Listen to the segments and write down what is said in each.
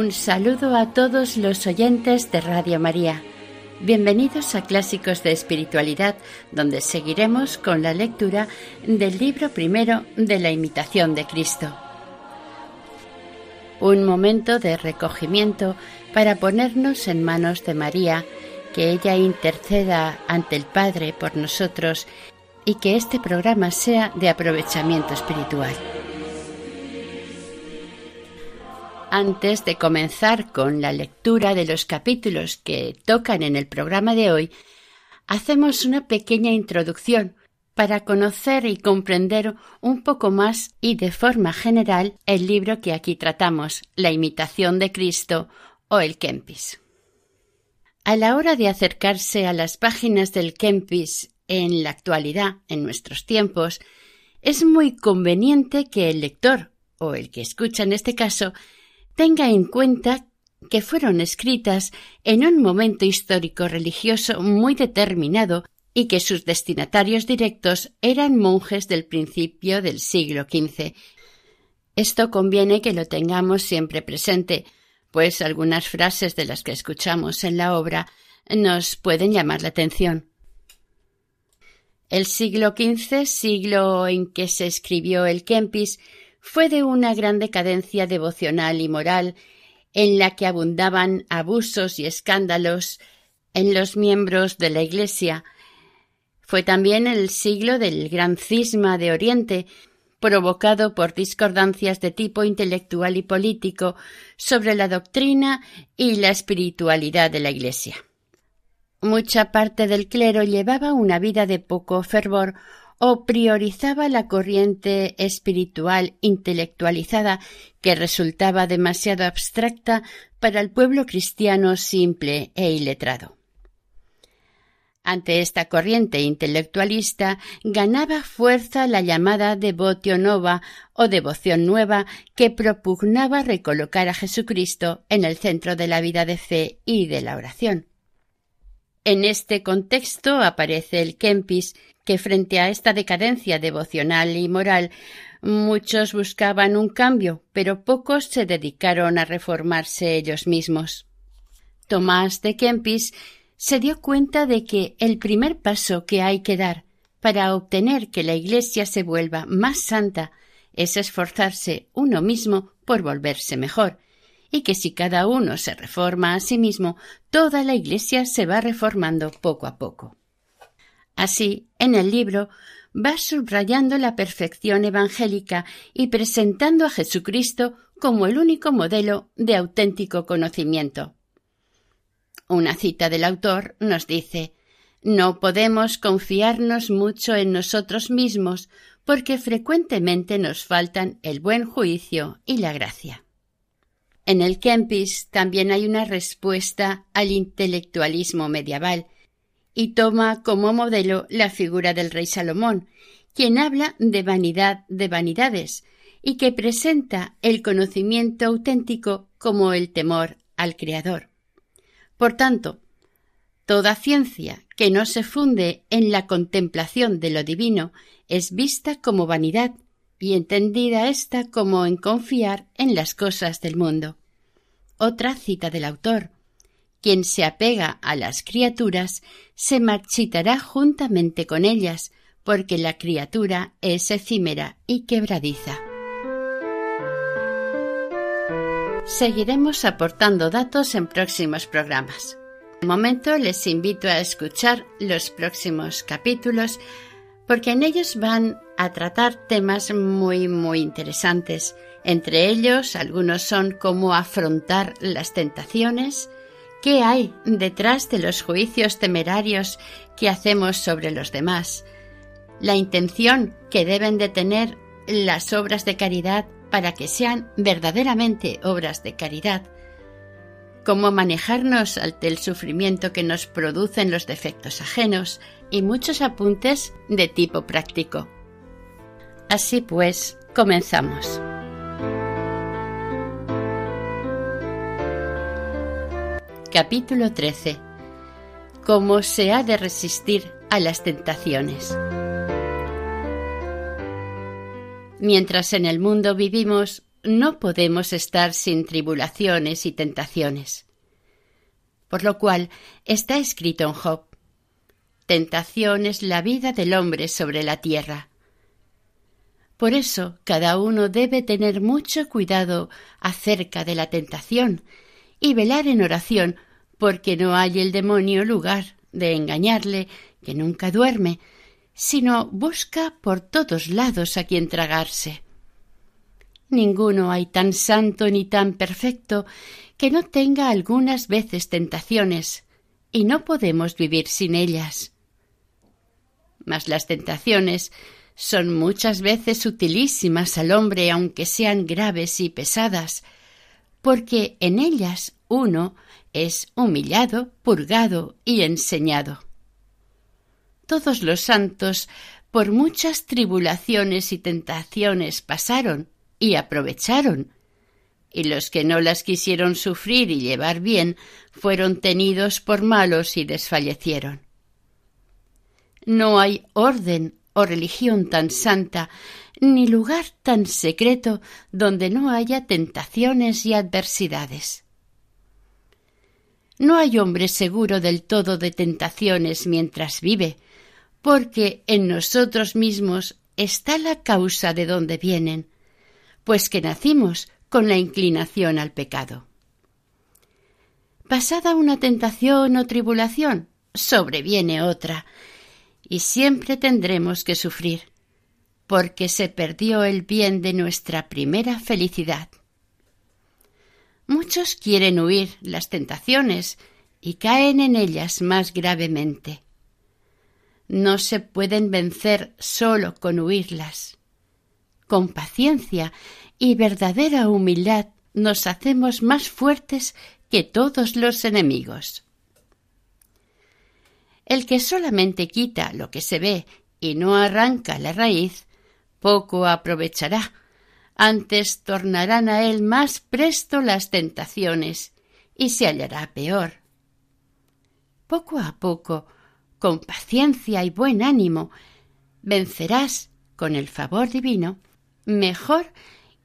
Un saludo a todos los oyentes de Radio María. Bienvenidos a Clásicos de Espiritualidad, donde seguiremos con la lectura del libro primero de la imitación de Cristo. Un momento de recogimiento para ponernos en manos de María, que ella interceda ante el Padre por nosotros y que este programa sea de aprovechamiento espiritual. Antes de comenzar con la lectura de los capítulos que tocan en el programa de hoy, hacemos una pequeña introducción para conocer y comprender un poco más y de forma general el libro que aquí tratamos, La imitación de Cristo o el Kempis. A la hora de acercarse a las páginas del Kempis en la actualidad, en nuestros tiempos, es muy conveniente que el lector, o el que escucha en este caso, tenga en cuenta que fueron escritas en un momento histórico religioso muy determinado y que sus destinatarios directos eran monjes del principio del siglo XV. Esto conviene que lo tengamos siempre presente, pues algunas frases de las que escuchamos en la obra nos pueden llamar la atención. El siglo XV, siglo en que se escribió el Kempis, fue de una gran decadencia devocional y moral en la que abundaban abusos y escándalos en los miembros de la Iglesia. Fue también el siglo del gran cisma de Oriente, provocado por discordancias de tipo intelectual y político sobre la doctrina y la espiritualidad de la Iglesia. Mucha parte del clero llevaba una vida de poco fervor o priorizaba la corriente espiritual intelectualizada que resultaba demasiado abstracta para el pueblo cristiano simple e iletrado. Ante esta corriente intelectualista ganaba fuerza la llamada devotio nova o devoción nueva que propugnaba recolocar a Jesucristo en el centro de la vida de fe y de la oración. En este contexto aparece el Kempis, que frente a esta decadencia devocional y moral muchos buscaban un cambio, pero pocos se dedicaron a reformarse ellos mismos. Tomás de Kempis se dio cuenta de que el primer paso que hay que dar para obtener que la Iglesia se vuelva más santa es esforzarse uno mismo por volverse mejor, y que si cada uno se reforma a sí mismo, toda la Iglesia se va reformando poco a poco. Así, en el libro va subrayando la perfección evangélica y presentando a Jesucristo como el único modelo de auténtico conocimiento. Una cita del autor nos dice No podemos confiarnos mucho en nosotros mismos porque frecuentemente nos faltan el buen juicio y la gracia. En el Kempis también hay una respuesta al intelectualismo medieval y toma como modelo la figura del rey Salomón, quien habla de vanidad de vanidades y que presenta el conocimiento auténtico como el temor al Creador. Por tanto, toda ciencia que no se funde en la contemplación de lo divino es vista como vanidad y entendida ésta como en confiar en las cosas del mundo. Otra cita del autor. Quien se apega a las criaturas se marchitará juntamente con ellas, porque la criatura es efímera y quebradiza. Seguiremos aportando datos en próximos programas. De momento les invito a escuchar los próximos capítulos porque en ellos van a tratar temas muy muy interesantes entre ellos, algunos son cómo afrontar las tentaciones, qué hay detrás de los juicios temerarios que hacemos sobre los demás, la intención que deben de tener las obras de caridad para que sean verdaderamente obras de caridad, cómo manejarnos ante el sufrimiento que nos producen los defectos ajenos y muchos apuntes de tipo práctico. Así pues, comenzamos. Capítulo 13. Cómo se ha de resistir a las tentaciones. Mientras en el mundo vivimos, no podemos estar sin tribulaciones y tentaciones. Por lo cual está escrito en Job, Tentación es la vida del hombre sobre la tierra. Por eso cada uno debe tener mucho cuidado acerca de la tentación y velar en oración porque no hay el demonio lugar de engañarle, que nunca duerme, sino busca por todos lados a quien tragarse. Ninguno hay tan santo ni tan perfecto que no tenga algunas veces tentaciones, y no podemos vivir sin ellas. Mas las tentaciones son muchas veces utilísimas al hombre aunque sean graves y pesadas, porque en ellas uno es humillado, purgado y enseñado. Todos los santos por muchas tribulaciones y tentaciones pasaron y aprovecharon, y los que no las quisieron sufrir y llevar bien fueron tenidos por malos y desfallecieron. No hay orden o religión tan santa, ni lugar tan secreto donde no haya tentaciones y adversidades. No hay hombre seguro del todo de tentaciones mientras vive, porque en nosotros mismos está la causa de donde vienen, pues que nacimos con la inclinación al pecado. Pasada una tentación o tribulación, sobreviene otra, y siempre tendremos que sufrir, porque se perdió el bien de nuestra primera felicidad. Muchos quieren huir las tentaciones y caen en ellas más gravemente. No se pueden vencer sólo con huirlas. Con paciencia y verdadera humildad nos hacemos más fuertes que todos los enemigos. El que solamente quita lo que se ve y no arranca la raíz, poco aprovechará antes tornarán a él más presto las tentaciones y se hallará peor. Poco a poco, con paciencia y buen ánimo, vencerás, con el favor divino, mejor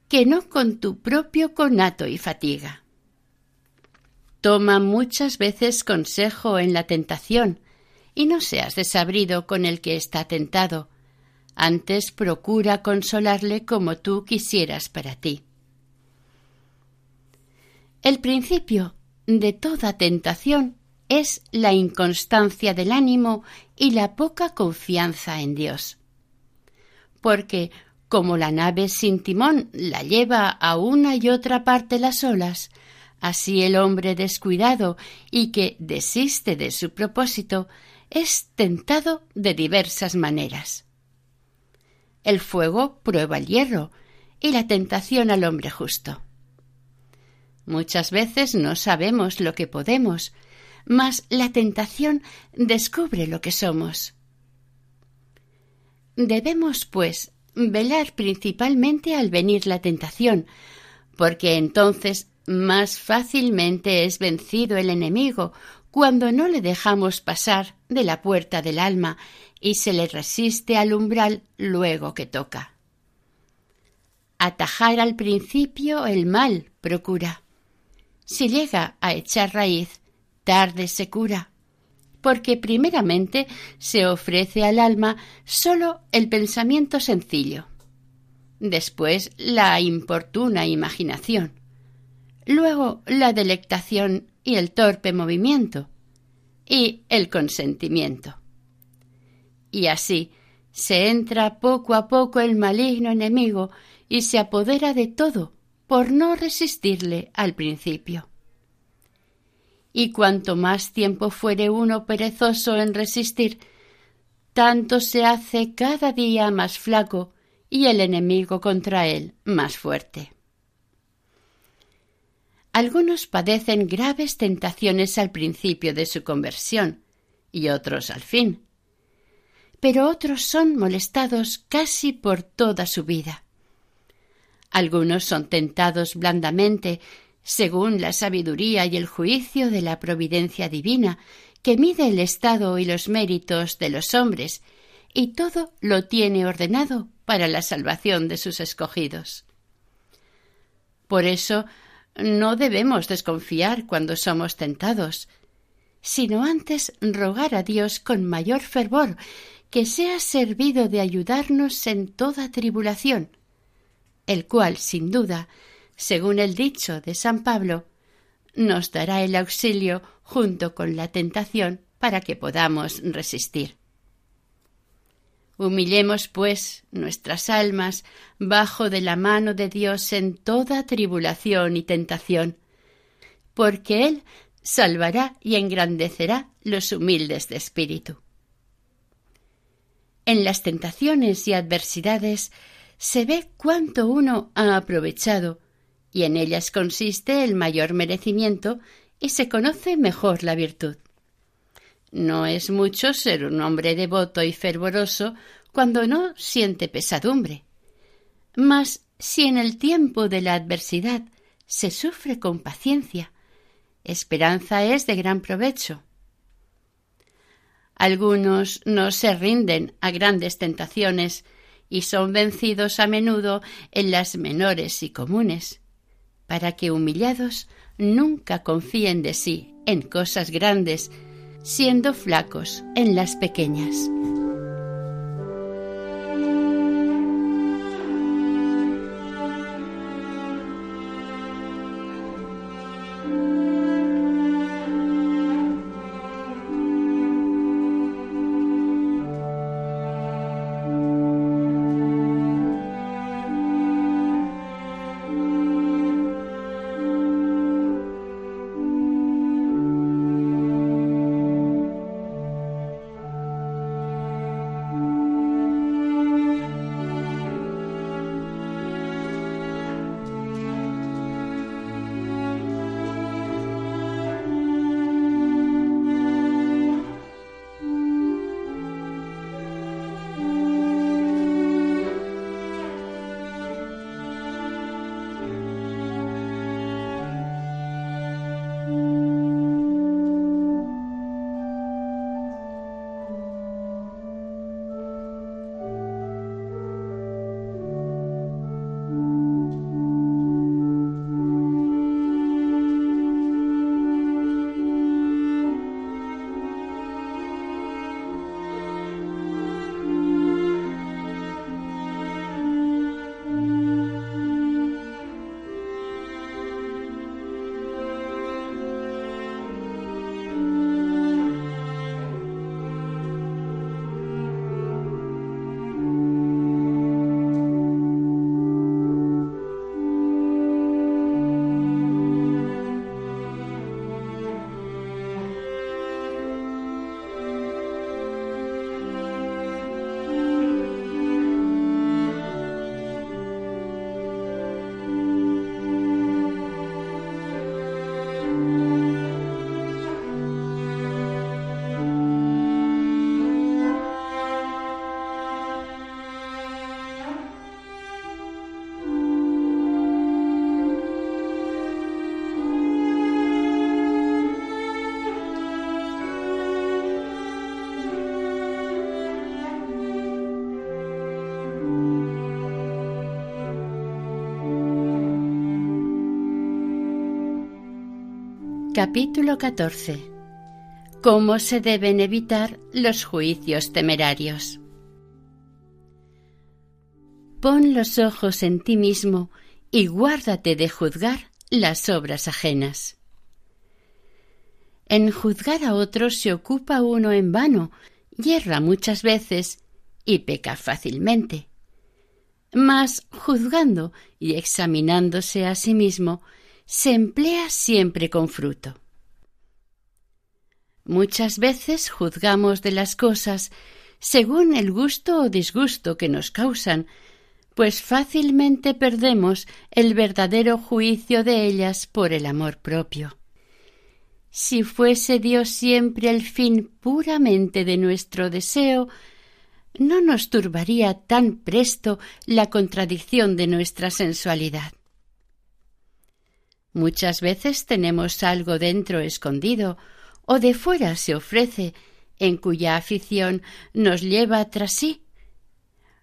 que no con tu propio conato y fatiga. Toma muchas veces consejo en la tentación, y no seas desabrido con el que está tentado, antes procura consolarle como tú quisieras para ti. El principio de toda tentación es la inconstancia del ánimo y la poca confianza en Dios. Porque como la nave sin timón la lleva a una y otra parte las olas, así el hombre descuidado y que desiste de su propósito es tentado de diversas maneras. El fuego prueba el hierro y la tentación al hombre justo. Muchas veces no sabemos lo que podemos, mas la tentación descubre lo que somos. Debemos, pues, velar principalmente al venir la tentación, porque entonces más fácilmente es vencido el enemigo cuando no le dejamos pasar de la puerta del alma y se le resiste al umbral luego que toca. Atajar al principio el mal procura. Si llega a echar raíz, tarde se cura, porque primeramente se ofrece al alma sólo el pensamiento sencillo, después la importuna imaginación, luego la delectación y el torpe movimiento, y el consentimiento y así se entra poco a poco el maligno enemigo y se apodera de todo por no resistirle al principio. Y cuanto más tiempo fuere uno perezoso en resistir, tanto se hace cada día más flaco y el enemigo contra él más fuerte. Algunos padecen graves tentaciones al principio de su conversión y otros al fin, pero otros son molestados casi por toda su vida. Algunos son tentados blandamente según la sabiduría y el juicio de la providencia divina, que mide el estado y los méritos de los hombres, y todo lo tiene ordenado para la salvación de sus escogidos. Por eso no debemos desconfiar cuando somos tentados, sino antes rogar a Dios con mayor fervor que sea servido de ayudarnos en toda tribulación, el cual, sin duda, según el dicho de San Pablo, nos dará el auxilio junto con la tentación para que podamos resistir. Humillemos, pues, nuestras almas bajo de la mano de Dios en toda tribulación y tentación, porque Él salvará y engrandecerá los humildes de espíritu. En las tentaciones y adversidades se ve cuánto uno ha aprovechado y en ellas consiste el mayor merecimiento y se conoce mejor la virtud. No es mucho ser un hombre devoto y fervoroso cuando no siente pesadumbre. Mas si en el tiempo de la adversidad se sufre con paciencia, esperanza es de gran provecho. Algunos no se rinden a grandes tentaciones y son vencidos a menudo en las menores y comunes para que humillados nunca confíen de sí en cosas grandes, siendo flacos en las pequeñas. Capítulo 14 Cómo se deben evitar los juicios temerarios. Pon los ojos en ti mismo y guárdate de juzgar las obras ajenas. En juzgar a otros se ocupa uno en vano, yerra muchas veces y peca fácilmente. Mas juzgando y examinándose a sí mismo, se emplea siempre con fruto. Muchas veces juzgamos de las cosas según el gusto o disgusto que nos causan, pues fácilmente perdemos el verdadero juicio de ellas por el amor propio. Si fuese Dios siempre el fin puramente de nuestro deseo, no nos turbaría tan presto la contradicción de nuestra sensualidad. Muchas veces tenemos algo dentro escondido, o de fuera se ofrece, en cuya afición nos lleva tras sí,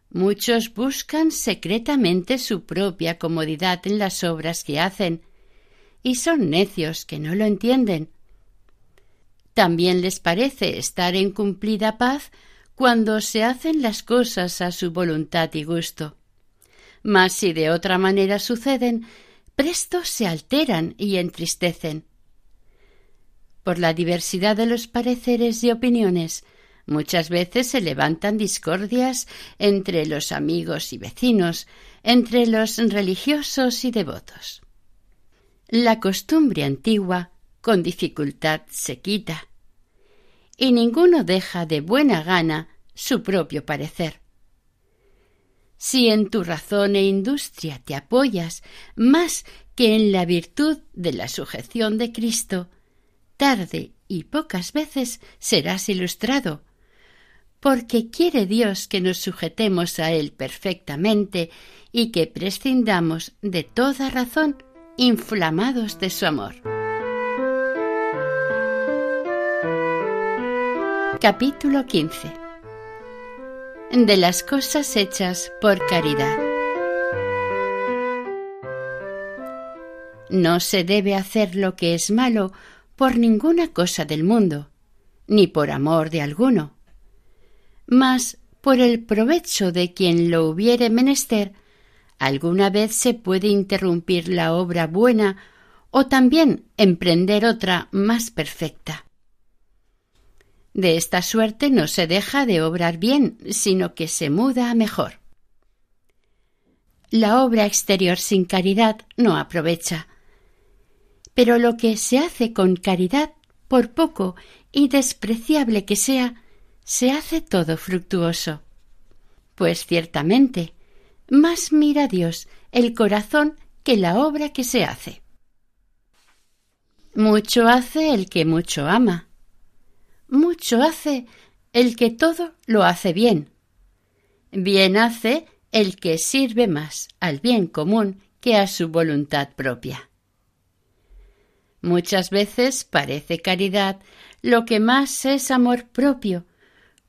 Muchos buscan secretamente su propia comodidad en las obras que hacen, y son necios que no lo entienden. También les parece estar en cumplida paz cuando se hacen las cosas a su voluntad y gusto. Mas si de otra manera suceden, presto se alteran y entristecen. Por la diversidad de los pareceres y opiniones, Muchas veces se levantan discordias entre los amigos y vecinos, entre los religiosos y devotos. La costumbre antigua con dificultad se quita, y ninguno deja de buena gana su propio parecer. Si en tu razón e industria te apoyas más que en la virtud de la sujeción de Cristo, tarde y pocas veces serás ilustrado, porque quiere Dios que nos sujetemos a Él perfectamente y que prescindamos de toda razón inflamados de su amor. Capítulo 15 De las cosas hechas por caridad. No se debe hacer lo que es malo por ninguna cosa del mundo, ni por amor de alguno mas por el provecho de quien lo hubiere menester, alguna vez se puede interrumpir la obra buena o también emprender otra más perfecta. De esta suerte no se deja de obrar bien, sino que se muda a mejor. La obra exterior sin caridad no aprovecha, pero lo que se hace con caridad, por poco y despreciable que sea, se hace todo fructuoso. Pues ciertamente, más mira Dios el corazón que la obra que se hace. Mucho hace el que mucho ama. Mucho hace el que todo lo hace bien. Bien hace el que sirve más al bien común que a su voluntad propia. Muchas veces parece caridad lo que más es amor propio,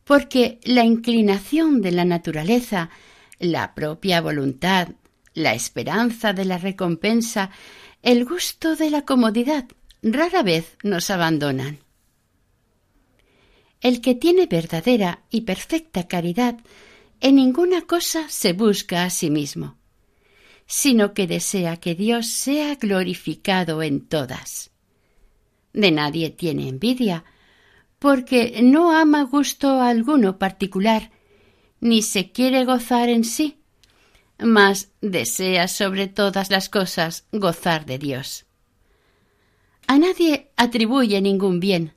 porque la inclinación de la naturaleza, la propia voluntad, la esperanza de la recompensa, el gusto de la comodidad rara vez nos abandonan. El que tiene verdadera y perfecta caridad en ninguna cosa se busca a sí mismo, sino que desea que Dios sea glorificado en todas. De nadie tiene envidia, porque no ama gusto alguno particular, ni se quiere gozar en sí, mas desea sobre todas las cosas gozar de Dios. A nadie atribuye ningún bien,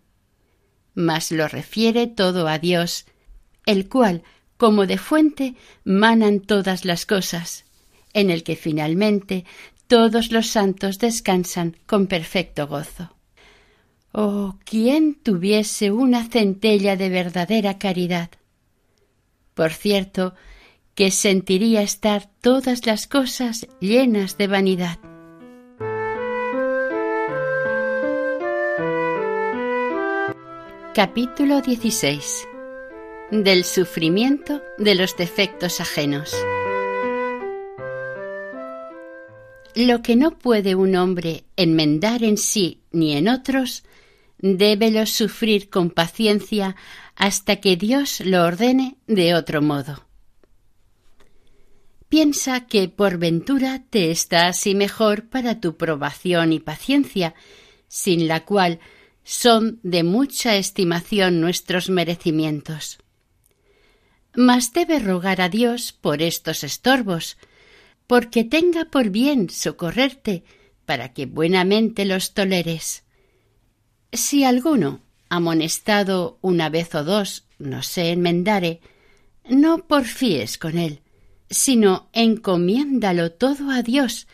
mas lo refiere todo a Dios, el cual, como de fuente, manan todas las cosas, en el que finalmente todos los santos descansan con perfecto gozo. Oh, quién tuviese una centella de verdadera caridad. Por cierto, que sentiría estar todas las cosas llenas de vanidad. Capítulo 16 Del sufrimiento de los defectos ajenos. Lo que no puede un hombre enmendar en sí ni en otros, débelo sufrir con paciencia hasta que Dios lo ordene de otro modo. Piensa que por ventura te está así mejor para tu probación y paciencia, sin la cual son de mucha estimación nuestros merecimientos. Mas debe rogar a Dios por estos estorbos, porque tenga por bien socorrerte, para que buenamente los toleres. Si alguno, amonestado una vez o dos, no se enmendare, no porfíes con él, sino encomiéndalo todo a Dios,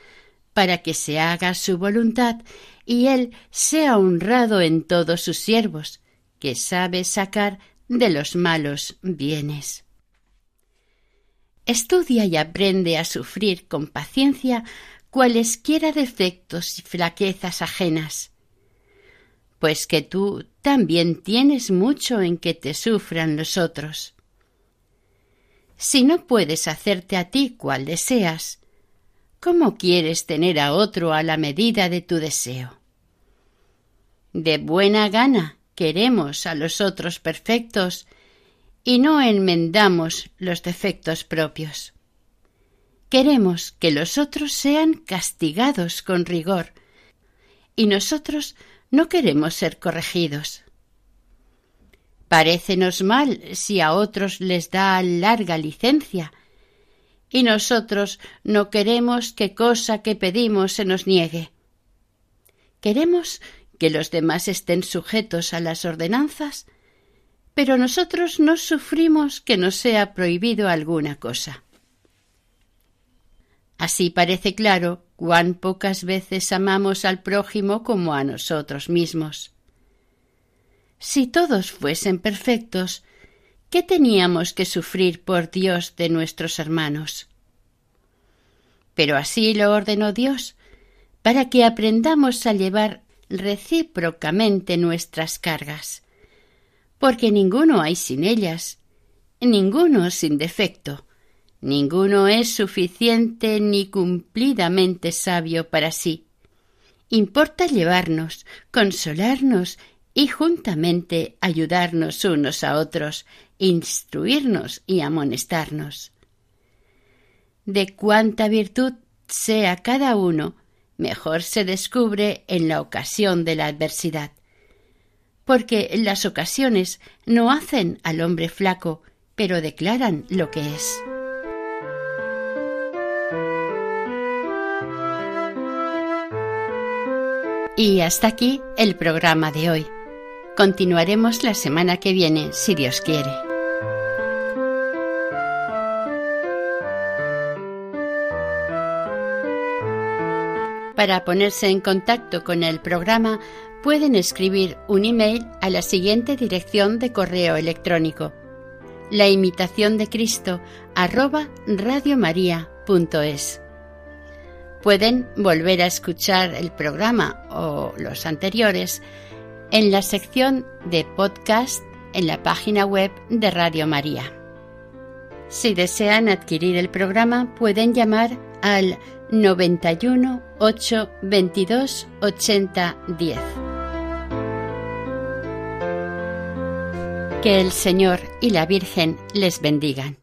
para que se haga su voluntad y Él sea honrado en todos sus siervos, que sabe sacar de los malos bienes. Estudia y aprende a sufrir con paciencia cualesquiera defectos y flaquezas ajenas, pues que tú también tienes mucho en que te sufran los otros. Si no puedes hacerte a ti cual deseas, ¿cómo quieres tener a otro a la medida de tu deseo? De buena gana queremos a los otros perfectos y no enmendamos los defectos propios. Queremos que los otros sean castigados con rigor y nosotros no queremos ser corregidos. Parécenos mal si a otros les da larga licencia, y nosotros no queremos que cosa que pedimos se nos niegue. Queremos que los demás estén sujetos a las ordenanzas, pero nosotros no sufrimos que nos sea prohibido alguna cosa. Así parece claro cuán pocas veces amamos al prójimo como a nosotros mismos. Si todos fuesen perfectos, ¿qué teníamos que sufrir por Dios de nuestros hermanos? Pero así lo ordenó Dios, para que aprendamos a llevar recíprocamente nuestras cargas, porque ninguno hay sin ellas, ninguno sin defecto, Ninguno es suficiente ni cumplidamente sabio para sí. Importa llevarnos, consolarnos y juntamente ayudarnos unos a otros, instruirnos y amonestarnos. De cuánta virtud sea cada uno, mejor se descubre en la ocasión de la adversidad, porque las ocasiones no hacen al hombre flaco, pero declaran lo que es. Y hasta aquí el programa de hoy. Continuaremos la semana que viene, si Dios quiere. Para ponerse en contacto con el programa pueden escribir un email a la siguiente dirección de correo electrónico la imitación de Cristo arroba radiomaria.es. Pueden volver a escuchar el programa o los anteriores en la sección de podcast en la página web de Radio María. Si desean adquirir el programa, pueden llamar al 91 8 22 80 10. Que el Señor y la Virgen les bendigan.